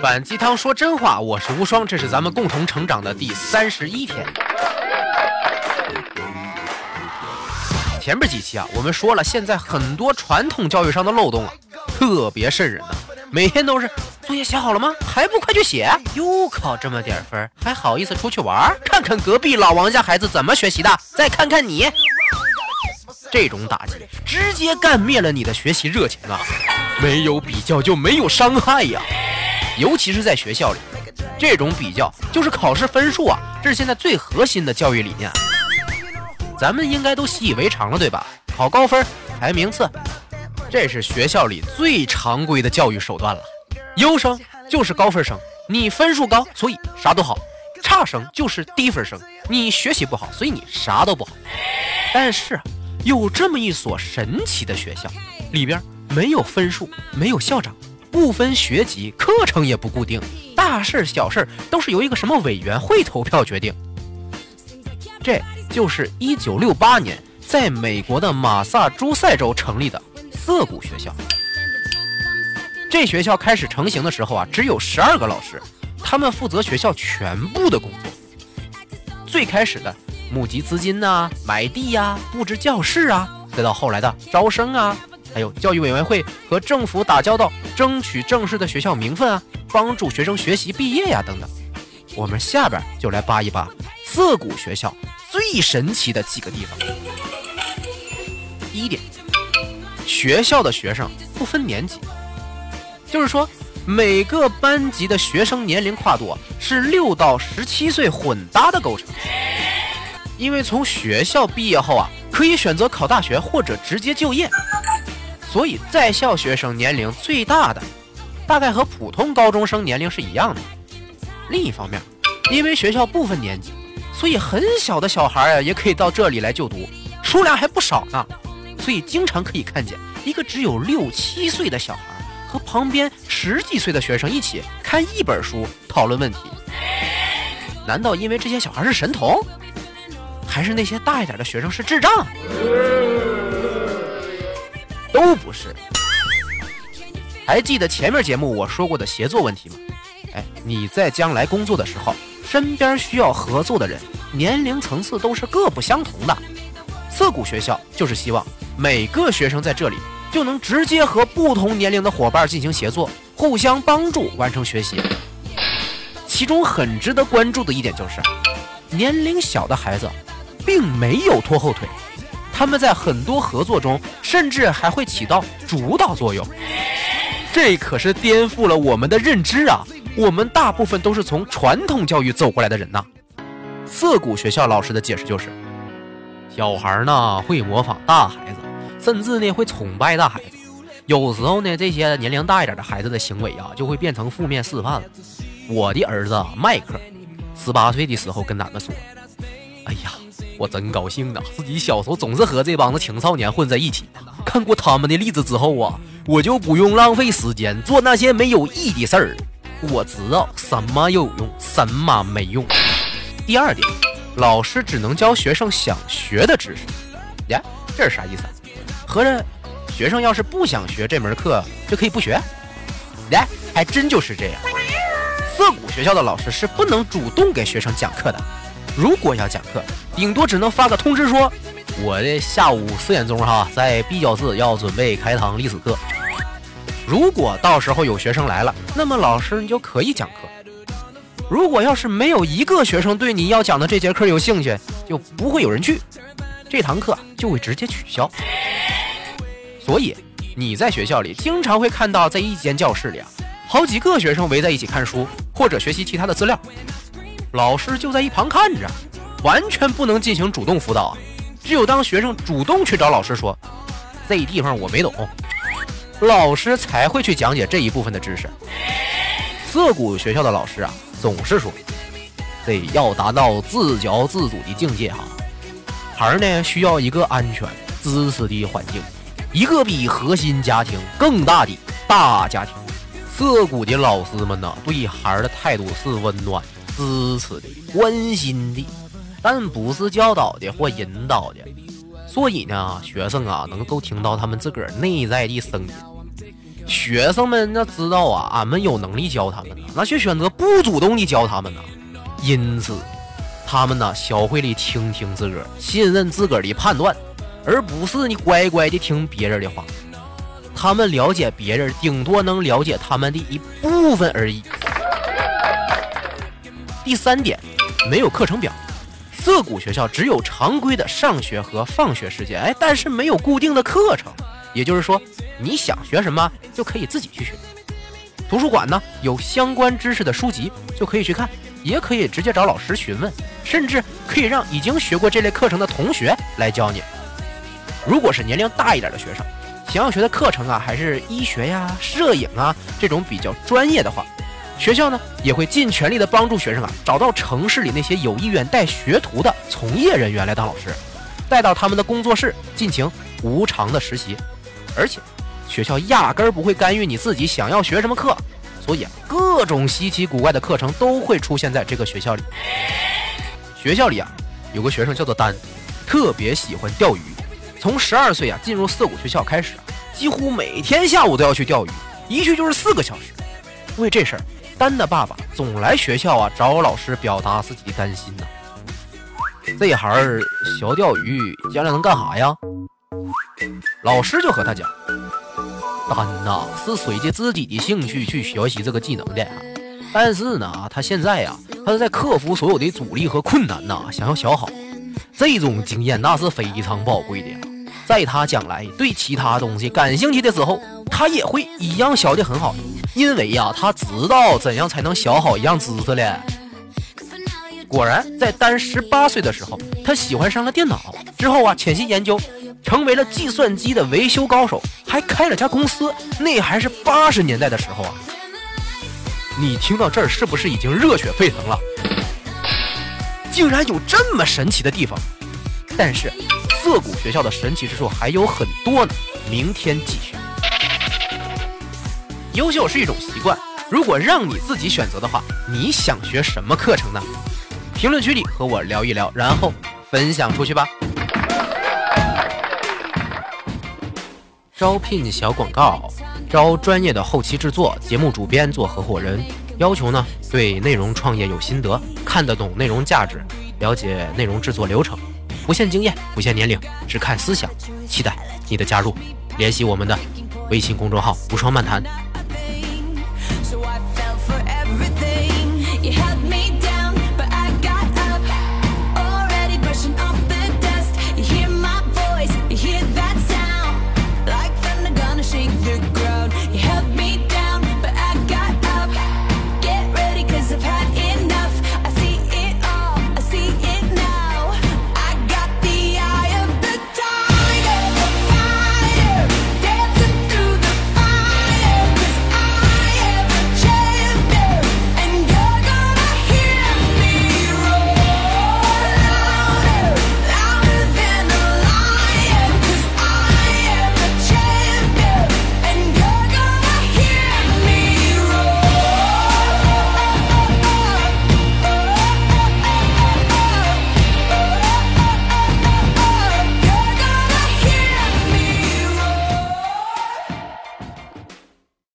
反鸡汤说真话，我是无双，这是咱们共同成长的第三十一天。前面几期啊，我们说了，现在很多传统教育上的漏洞啊，特别渗人呐。每天都是作业写好了吗？还不快去写！又考这么点分，还好意思出去玩？看看隔壁老王家孩子怎么学习的，再看看你，这种打击直接干灭了你的学习热情啊！没有比较就没有伤害呀，尤其是在学校里，这种比较就是考试分数啊，这是现在最核心的教育理念。咱们应该都习以为常了，对吧？考高分，排名次。这是学校里最常规的教育手段了。优生就是高分生，你分数高，所以啥都好；差生就是低分生，你学习不好，所以你啥都不好。但是有这么一所神奇的学校，里边没有分数，没有校长，不分学籍，课程也不固定，大事小事都是由一个什么委员会投票决定。这就是一九六八年在美国的马萨诸塞州成立的。涩谷学校，这学校开始成型的时候啊，只有十二个老师，他们负责学校全部的工作。最开始的募集资金呐，买地呀，布置教室啊，再到后来的招生啊，还有教育委员会和政府打交道，争取正式的学校名分啊，帮助学生学习毕业呀，等等。我们下边就来扒一扒自古学校最神奇的几个地方。第一点。学校的学生不分年级，就是说每个班级的学生年龄跨度是六到十七岁混搭的构成。因为从学校毕业后啊，可以选择考大学或者直接就业，所以在校学生年龄最大的，大概和普通高中生年龄是一样的。另一方面，因为学校不分年级，所以很小的小孩啊也可以到这里来就读，数量还不少呢。所以经常可以看见一个只有六七岁的小孩和旁边十几岁的学生一起看一本书讨论问题。难道因为这些小孩是神童，还是那些大一点的学生是智障？都不是。还记得前面节目我说过的协作问题吗？哎，你在将来工作的时候，身边需要合作的人年龄层次都是各不相同的。涩谷学校就是希望。每个学生在这里就能直接和不同年龄的伙伴进行协作，互相帮助完成学习。其中很值得关注的一点就是，年龄小的孩子并没有拖后腿，他们在很多合作中甚至还会起到主导作用。这可是颠覆了我们的认知啊！我们大部分都是从传统教育走过来的人呐。涩谷学校老师的解释就是，小孩呢会模仿大孩子。甚至呢会崇拜大孩子，有时候呢这些年龄大一点的孩子的行为啊就会变成负面示范了。我的儿子迈克，十八岁的时候跟咱们说：“哎呀，我真高兴啊，自己小时候总是和这帮子青少年混在一起。看过他们的例子之后啊，我就不用浪费时间做那些没有意义的事儿。我知道什么有用，什么没用。”第二点，老师只能教学生想学的知识。呀，这是啥意思？合着，学生要是不想学这门课，就可以不学？来，还真就是这样。涩谷学校的老师是不能主动给学生讲课的。如果要讲课，顶多只能发个通知说：“我的下午四点钟哈，在 B 教室要准备开堂历史课。”如果到时候有学生来了，那么老师你就可以讲课。如果要是没有一个学生对你要讲的这节课有兴趣，就不会有人去，这堂课就会直接取消。所以你在学校里经常会看到，在一间教室里啊，好几个学生围在一起看书或者学习其他的资料，老师就在一旁看着，完全不能进行主动辅导啊。只有当学生主动去找老师说：“这地方我没懂”，老师才会去讲解这一部分的知识。涩谷学校的老师啊，总是说：“得要达到自教自主的境界哈，孩儿呢需要一个安全、支持的环境。”一个比核心家庭更大的大家庭，涩谷的老师们呢，对孩儿的态度是温暖、支持的、关心的，但不是教导的或引导的。所以呢，学生啊，能够听到他们自个儿内在的声音。学生们那知道啊，俺们有能力教他们呢，那却选择不主动的教他们呢。因此，他们呢学会了倾听自个儿，信任自个儿的判断，而不是你乖乖的听别人的话。他们了解别人，顶多能了解他们的一部分而已。第三点，没有课程表。涩谷学校只有常规的上学和放学时间，哎，但是没有固定的课程。也就是说，你想学什么就可以自己去学。图书馆呢有相关知识的书籍就可以去看，也可以直接找老师询问，甚至可以让已经学过这类课程的同学来教你。如果是年龄大一点的学生，想要学的课程啊还是医学呀、摄影啊这种比较专业的话。学校呢也会尽全力的帮助学生啊，找到城市里那些有意愿带学徒的从业人员来当老师，带到他们的工作室进行无偿的实习，而且学校压根儿不会干预你自己想要学什么课，所以啊，各种稀奇古怪的课程都会出现在这个学校里。学校里啊，有个学生叫做丹，特别喜欢钓鱼，从十二岁啊进入涩谷学校开始啊，几乎每天下午都要去钓鱼，一去就是四个小时，为这事儿。丹的爸爸总来学校啊找老师表达自己的担心呢。这孩儿学钓鱼将来能干啥呀？老师就和他讲：“丹呐是随着自己的兴趣去学习这个技能的，但是呢，他现在呀，他是在克服所有的阻力和困难呐，想要学好。这种经验那是非常宝贵的，在他将来对其他东西感兴趣的时候，他也会一样学得很好。”因为呀，他知道怎样才能学好一样知识了。果然，在丹十八岁的时候，他喜欢上了电脑，之后啊，潜心研究，成为了计算机的维修高手，还开了家公司。那还是八十年代的时候啊！你听到这儿，是不是已经热血沸腾了？竟然有这么神奇的地方！但是，涩谷学校的神奇之处还有很多呢。明天继续。优秀是一种习惯。如果让你自己选择的话，你想学什么课程呢？评论区里和我聊一聊，然后分享出去吧。招聘小广告：招专业的后期制作、节目主编做合伙人。要求呢，对内容创业有心得，看得懂内容价值，了解内容制作流程。不限经验，不限年龄，只看思想。期待你的加入。联系我们的微信公众号“无双漫谈”。